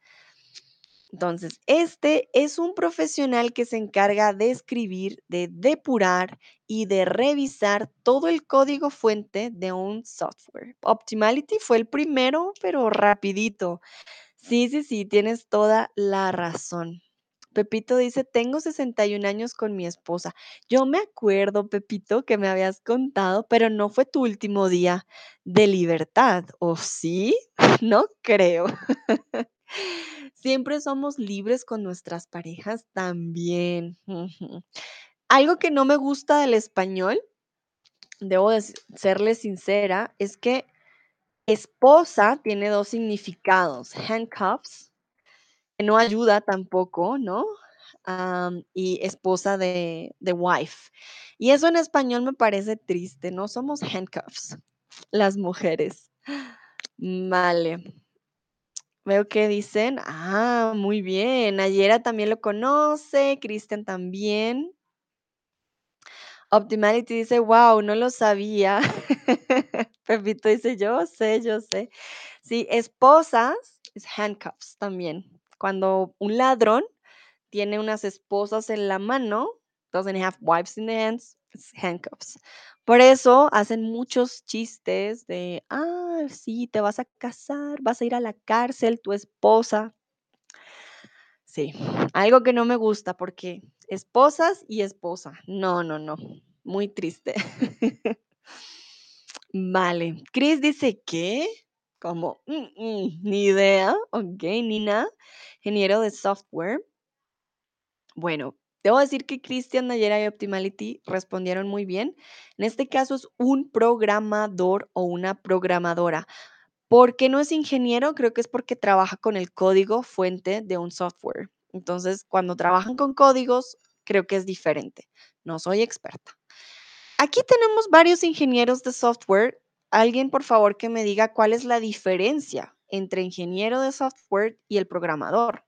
Entonces, este es un profesional que se encarga de escribir, de depurar y de revisar todo el código fuente de un software. Optimality fue el primero, pero rapidito. Sí, sí, sí, tienes toda la razón. Pepito dice, tengo 61 años con mi esposa. Yo me acuerdo, Pepito, que me habías contado, pero no fue tu último día de libertad, ¿o sí? No creo. Siempre somos libres con nuestras parejas también. Algo que no me gusta del español, debo de serle sincera, es que esposa tiene dos significados, handcuffs, que no ayuda tampoco, ¿no? y esposa de wife. Y eso en español me parece triste, no somos handcuffs, las mujeres. Vale. Veo que dicen, ah, muy bien. Nayera también lo conoce, Cristian también. Optimality dice, wow, no lo sabía. Pepito dice, yo sé, yo sé. Sí, esposas es handcuffs también. Cuando un ladrón tiene unas esposas en la mano, doesn't have wives in the hands, it's handcuffs. Por eso hacen muchos chistes de, ah, sí, te vas a casar, vas a ir a la cárcel, tu esposa. Sí, algo que no me gusta porque esposas y esposa. No, no, no. Muy triste. Vale. Chris dice, ¿qué? Como, "Mm, mm, ni idea. Ok, Nina, ingeniero de software. Bueno, debo decir que Christian, Nayera y Optimality respondieron muy bien. En este caso es un programador o una programadora. ¿Por qué no es ingeniero? Creo que es porque trabaja con el código fuente de un software. Entonces, cuando trabajan con códigos, creo que es diferente. No soy experta. Aquí tenemos varios ingenieros de software. Alguien, por favor, que me diga cuál es la diferencia entre ingeniero de software y el programador.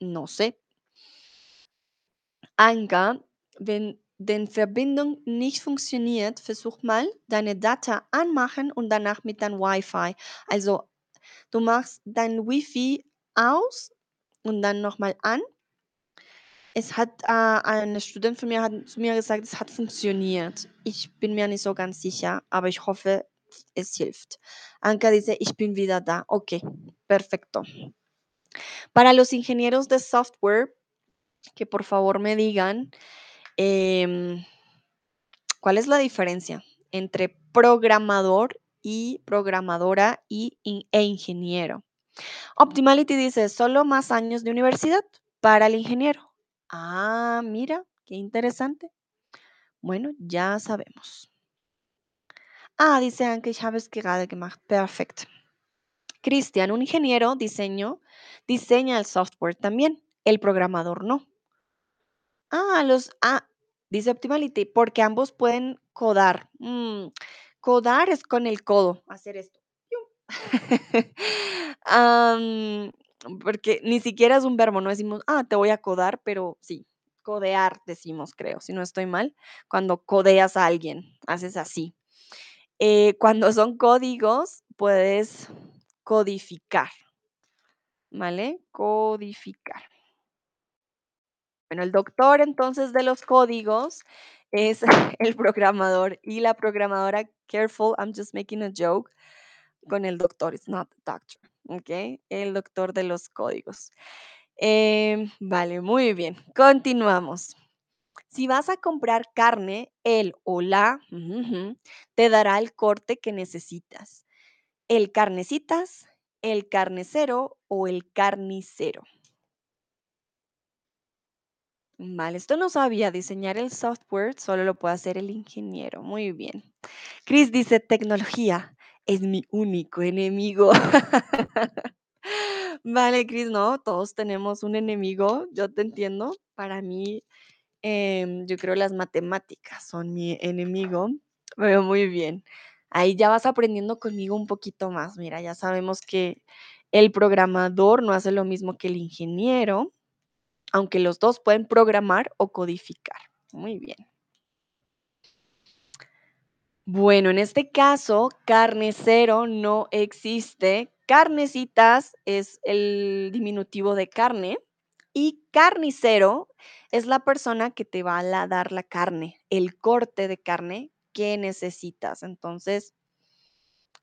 No sé. Anka, wenn den Verbindung nicht funktioniert, versuch mal deine Data anmachen und danach mit deinem Wi-Fi. Also, du machst dein Wi-Fi aus und dann nochmal an. Es hat äh, eine Student von mir hat zu mir gesagt, es hat funktioniert. Ich bin mir nicht so ganz sicher, aber ich hoffe, es hilft. Anka dice, ich bin wieder da. Ok, perfecto. Para los ingenieros de software, que por favor me digan em, cuál es la diferencia entre programador y programadora y, e ingeniero. Optimality dice, solo más años de universidad para el ingeniero. Ah, mira, qué interesante. Bueno, ya sabemos. Ah, dice Anke, ich habe es gerade gemacht. Perfecto. Cristian, un ingeniero, diseño, diseña el software también. El programador no. Ah, los, ah, dice Optimality, porque ambos pueden codar. Mm, codar es con el codo, hacer esto. Porque ni siquiera es un verbo, no decimos, ah, te voy a codar, pero sí, codear decimos, creo, si no estoy mal, cuando codeas a alguien, haces así. Eh, cuando son códigos, puedes codificar, ¿vale? Codificar. Bueno, el doctor entonces de los códigos es el programador y la programadora, careful, I'm just making a joke, con el doctor, it's not the doctor, ¿ok? El doctor de los códigos. Em, vale, muy bien, continuamos. Si vas a comprar carne, él o la te dará el corte que necesitas. El carnecitas, el carnicero o el carnicero. Vale, esto no sabía. Diseñar el software solo lo puede hacer el ingeniero. Muy bien. Chris dice, tecnología es mi único enemigo. Vale, Chris, no, todos tenemos un enemigo, yo te entiendo. Para mí, em, yo creo las matemáticas son mi enemigo, muy bien. Ahí ya vas aprendiendo conmigo un poquito más. Mira, ya sabemos que el programador no hace lo mismo que el ingeniero aunque los dos pueden programar o codificar. Muy bien. Bueno, en este caso, carnicero no existe. Carnecitas es el diminutivo de carne y carnicero es la persona que te va a dar la carne, el corte de carne que necesitas. Entonces,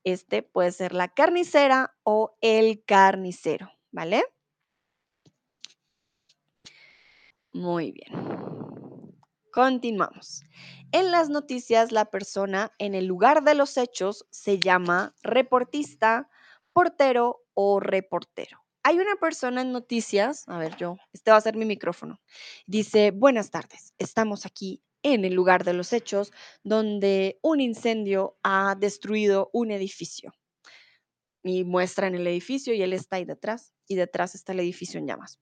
este puede ser la carnicera o el carnicero, ¿vale? Muy bien. Continuamos. En las noticias, la persona en el lugar de los hechos se llama reportista, portero o reportero. Hay una persona en noticias, a ver yo, este va a ser mi micrófono. Dice, buenas tardes, estamos aquí en el lugar de los hechos donde un incendio ha destruido un edificio. Y muestra en el edificio y él está ahí detrás y detrás está el edificio en llamas.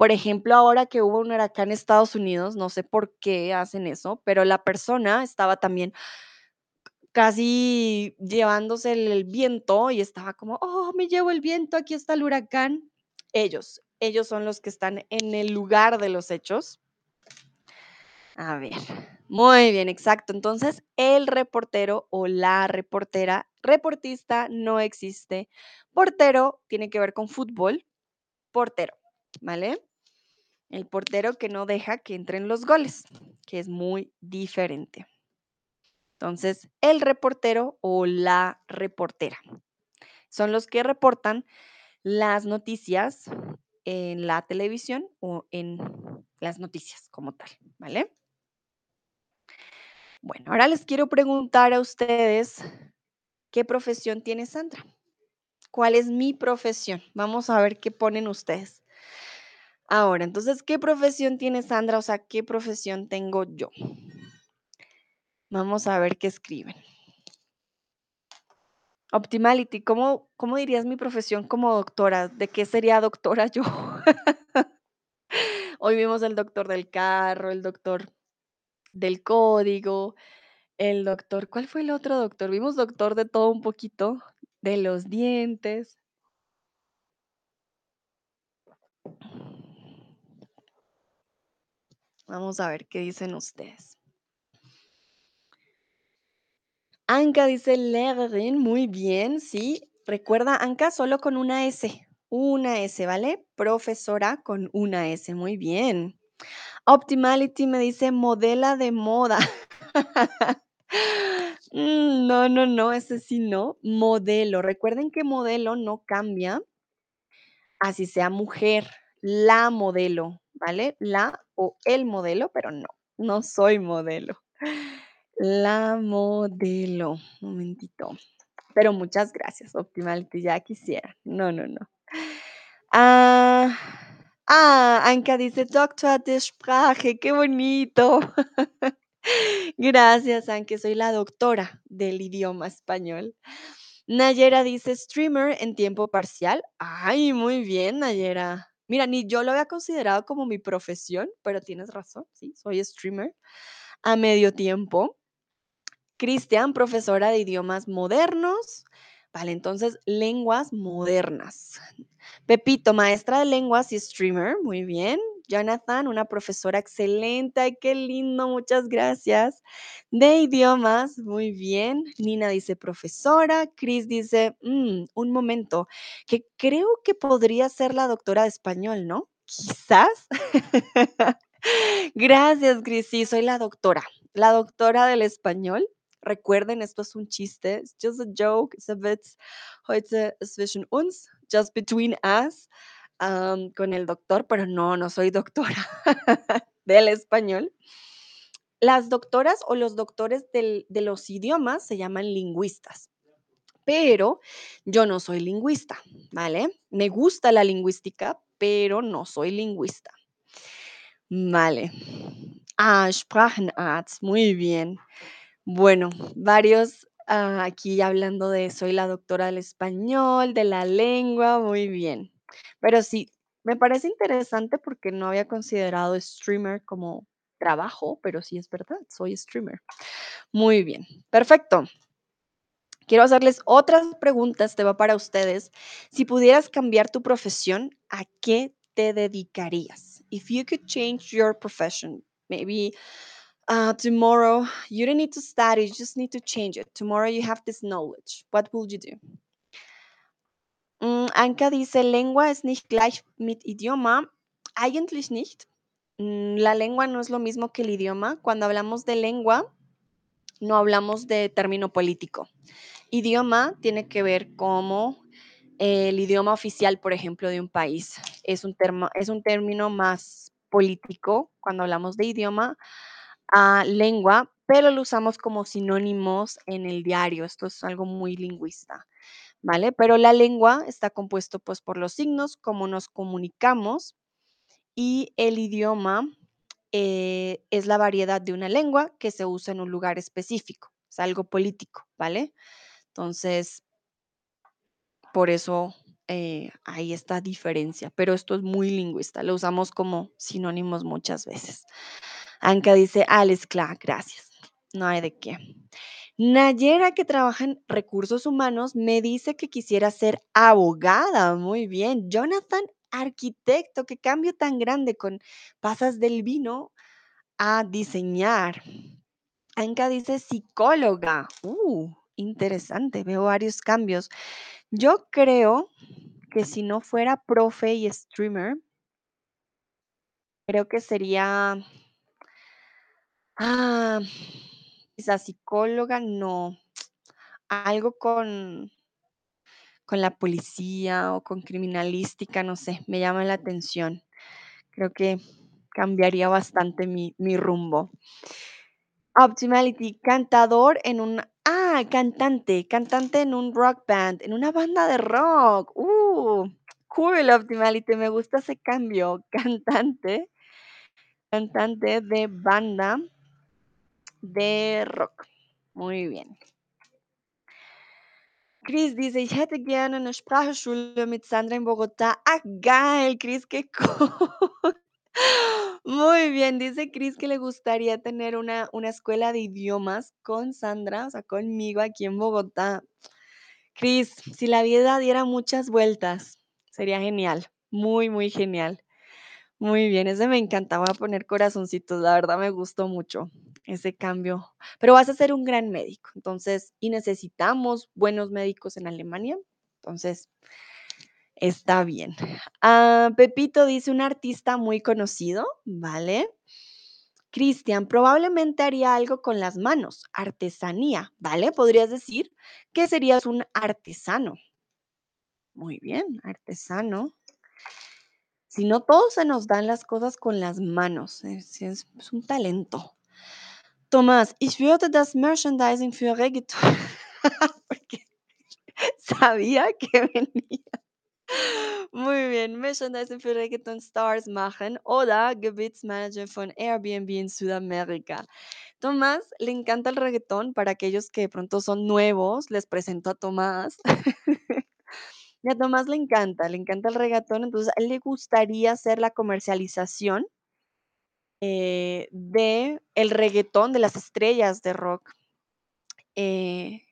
Por ejemplo, ahora que hubo un huracán en Estados Unidos, no sé por qué hacen eso, pero la persona estaba también casi llevándose el, viento y estaba como, oh, me llevo el viento, aquí está el huracán. Ellos, ellos son los que están en el lugar de los hechos. A ver, Muy bien, exacto. Entonces, el reportero o la reportera, reportista no existe. Portero tiene que ver con fútbol, portero, ¿vale? El portero que no deja que entren los goles, que es muy diferente. Entonces, el reportero o la reportera son los que reportan las noticias en la televisión o en las noticias como tal, ¿vale? Bueno, ahora les quiero preguntar a ustedes, ¿qué profesión tiene Sandra? ¿Cuál es mi profesión? Vamos a ver qué ponen ustedes. Ahora, entonces, ¿qué profesión tiene Sandra? O sea, ¿qué profesión tengo yo? Vamos a ver qué escriben. Optimality, ¿cómo, cómo dirías mi profesión como doctora? ¿De qué sería doctora yo? Hoy vimos el doctor del carro, el doctor del código, el doctor, ¿cuál fue el otro doctor? Vimos doctor de todo un poquito, de los dientes. Vamos a ver qué dicen ustedes. Anka dice Lehrerin, muy bien, sí. Recuerda, Anka, solo con una S, una S, ¿vale? Profesora con una S, muy bien. Optimality me dice modela de moda. Mm, no, no, no, ese sí no. Modelo. Recuerden que modelo no cambia así sea mujer, la modelo, ¿vale? La o el modelo, pero no, no soy modelo. La modelo. Momentito. Pero muchas gracias, Optimality, ya quisiera. No, no, no. Ah, ah, Anka dice Doctor de qué bonito. Gracias, Anke, soy la doctora del idioma español. Nayera dice streamer en tiempo parcial. Ay, muy bien, Nayera. Mira, ni yo lo había considerado como mi profesión, pero tienes razón, sí, soy streamer a medio tiempo. Cristian, profesora de idiomas modernos. Vale, entonces, lenguas modernas. Pepito, maestra de lenguas y streamer. Muy bien. Jonathan, una profesora excelente. Qué lindo, muchas gracias. De idiomas, muy bien. Nina dice profesora. Chris dice, "Mm, un momento, que creo que podría ser la doctora de español, ¿no? Quizás. Gracias, Chris. Sí, soy la doctora, la doctora del español. Recuerden, esto es un chiste. It's just a joke. It's a bit heute zwischen uns, just between us, con el doctor, pero no, no soy doctora del español. Las doctoras o los doctores del- de los idiomas se llaman lingüistas, pero yo no soy lingüista, ¿vale? Me gusta la lingüística, pero no soy lingüista. Vale. Ah, muy bien. Bueno, varios ah, aquí hablando de soy la doctora del español, de la lengua, muy bien. Pero sí, me parece interesante porque no había considerado streamer como trabajo, pero sí es verdad, soy streamer. Muy bien, perfecto. Quiero hacerles otras preguntas, te va para ustedes. Si pudieras cambiar tu profesión, ¿a qué te dedicarías? If you could change your profession, maybe uh, tomorrow you don't need to study, you just need to change it. Tomorrow you have this knowledge. What will you do? Mm, Anka dice, lengua es nicht gleich mit Idioma. Eigentlich nicht. Mm, La lengua no es lo mismo que el idioma. Cuando hablamos de lengua, no hablamos de término político. Idioma tiene que ver como el idioma oficial, por ejemplo, de un país. Es un, termo- es un término más político cuando hablamos de idioma lengua, pero lo usamos como sinónimos en el diario. Esto es algo muy lingüista, ¿vale? Pero la lengua está compuesto pues por los signos, cómo nos comunicamos y el idioma eh, es la variedad de una lengua que se usa en un lugar específico. Es algo político, ¿vale? Entonces, por eso eh, hay esta diferencia, pero esto es muy lingüista, lo usamos como sinónimos muchas veces. Anka dice, Alex, claro, gracias. No hay de qué. Nayera, que trabaja en recursos humanos, me dice que quisiera ser abogada. Muy bien. Jonathan, arquitecto, qué cambio tan grande con pasas del vino a diseñar. Anka dice psicóloga. Uh, interesante, veo varios cambios. Yo creo que si no fuera profe y streamer, creo que sería, ah, psicóloga, no, algo con, con la policía o con criminalística, no sé, me llama la atención. Creo que cambiaría bastante mi, mi rumbo. Optimality, cantador en un, ah, cantante, cantante en un rock band, en una banda de rock. Uh, cool, Optimality, me gusta ese cambio. Cantante, cantante de banda de rock. Muy bien. Chris dice, Sandra en Bogotá. Ah, Chris, qué. Muy bien, dice Chris que le gustaría tener una, una escuela de idiomas con Sandra, o sea, conmigo aquí en Bogotá. Chris, si la vida diera muchas vueltas, sería genial, muy, muy genial. Muy bien, ese me encantaba poner corazoncitos, la verdad me gustó mucho ese cambio. Pero vas a ser un gran médico, entonces, y necesitamos buenos médicos en Alemania, entonces, está bien. Ah, Pepito dice un artista muy conocido, ¿vale? Cristian, probablemente haría algo con las manos, artesanía, ¿vale? Podrías decir que serías un artesano. Muy bien, artesano. Si no, todos se nos dan las cosas con las manos. Es, un talento. Tomás, ich würde das Merchandising für Reggaeton. Sabía que venía. Muy bien, Merchandising für Reggaeton Stars machen oder Gebietsmanager von Airbnb en Sudamérica. Tomás le encanta el reggaetón. Para aquellos que de pronto son nuevos, les presento a Tomás. Y a Tomás le encanta, le encanta el reggaetón, entonces le gustaría hacer la comercialización eh, de el reggaetón, de las estrellas de rock. eh,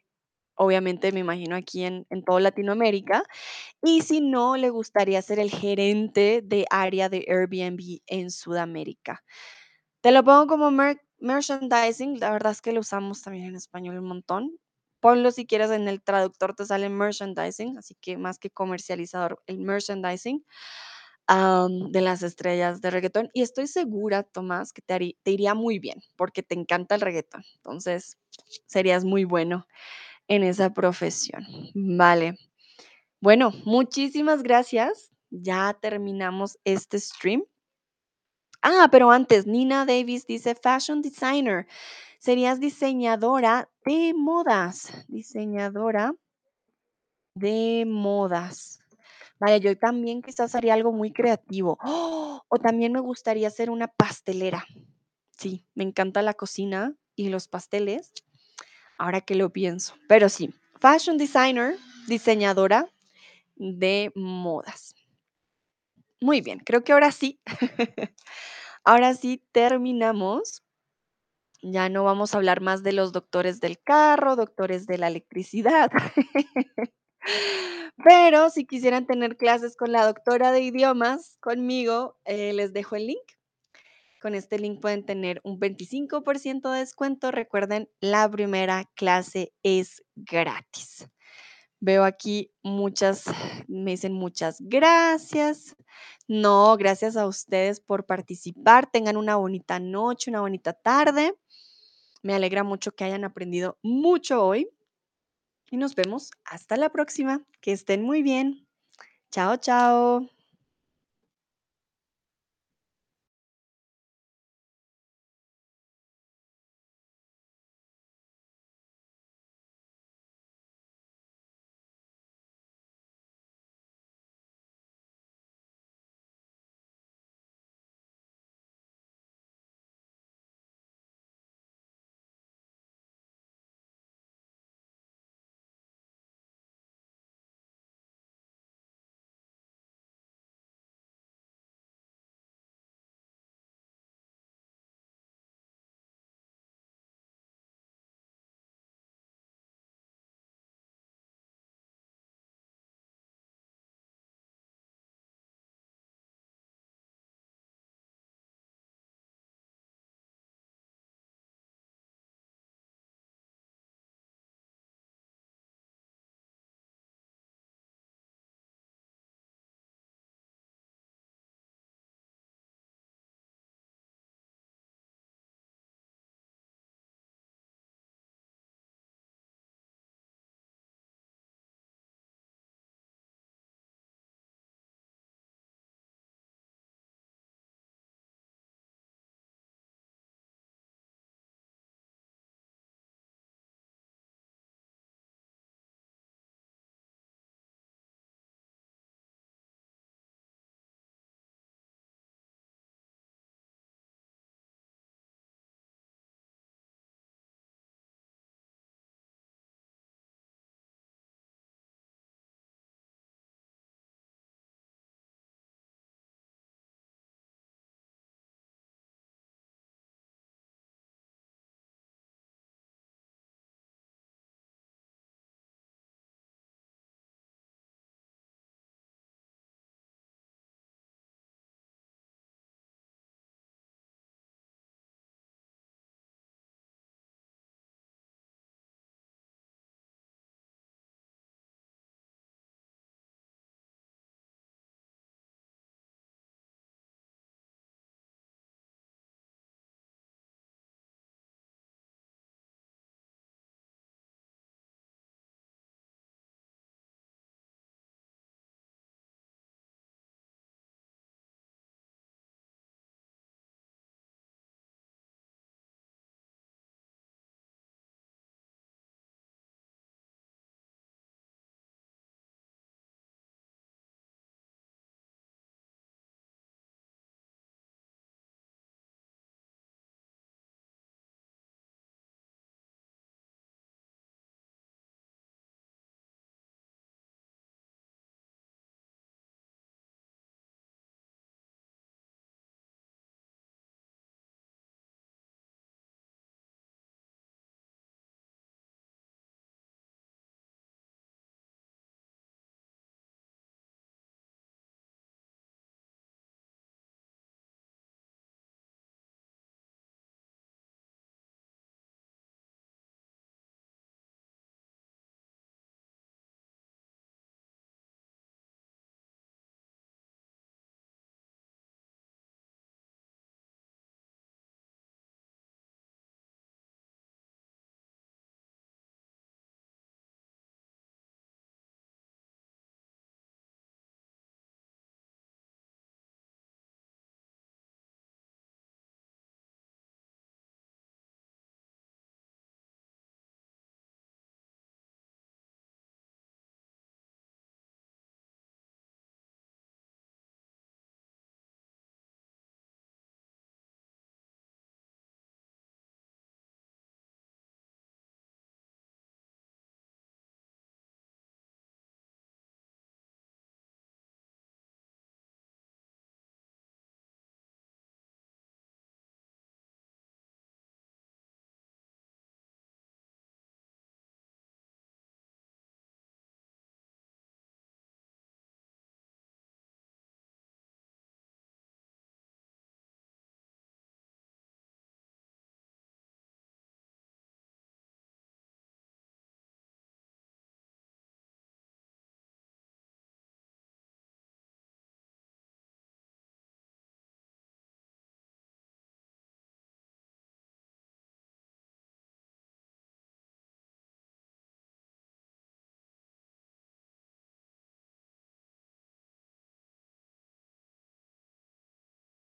obviamente me imagino aquí en, en toda Latinoamérica. Y si no, le gustaría ser el gerente de área de Airbnb en Sudamérica. Te lo pongo como mer- merchandising, la verdad es que lo usamos también en español un montón. Ponlo si quieres en el traductor, te sale merchandising, así que más que comercializador, el merchandising de las estrellas de reggaetón. Y estoy segura, Tomás, que te, te iría muy bien, porque te encanta el reggaetón. Entonces, serías muy bueno en esa profesión. Vale. Bueno, muchísimas gracias. Ya terminamos este stream. Ah, pero antes, Nina Davis dice fashion designer. Serías diseñadora de modas. Diseñadora de modas. Vale, yo también quizás haría algo muy creativo. ¡Oh! O también me gustaría ser una pastelera. Sí, me encanta la cocina y los pasteles, ahora que lo pienso. Pero sí, fashion designer, diseñadora de modas. Muy bien, creo que ahora sí. Ahora sí terminamos. Ya no vamos a hablar más de los doctores del carro, doctores de la electricidad. Pero si quisieran tener clases con la doctora de idiomas conmigo, eh, les dejo el link. Con este link pueden tener un 25% de descuento. Recuerden, la primera clase es gratis. Veo aquí muchas, me dicen muchas gracias. No, gracias a ustedes por participar. Tengan una bonita noche, una bonita tarde. Me alegra mucho que hayan aprendido mucho hoy y nos vemos hasta la próxima. Que estén muy bien. Chao, chao.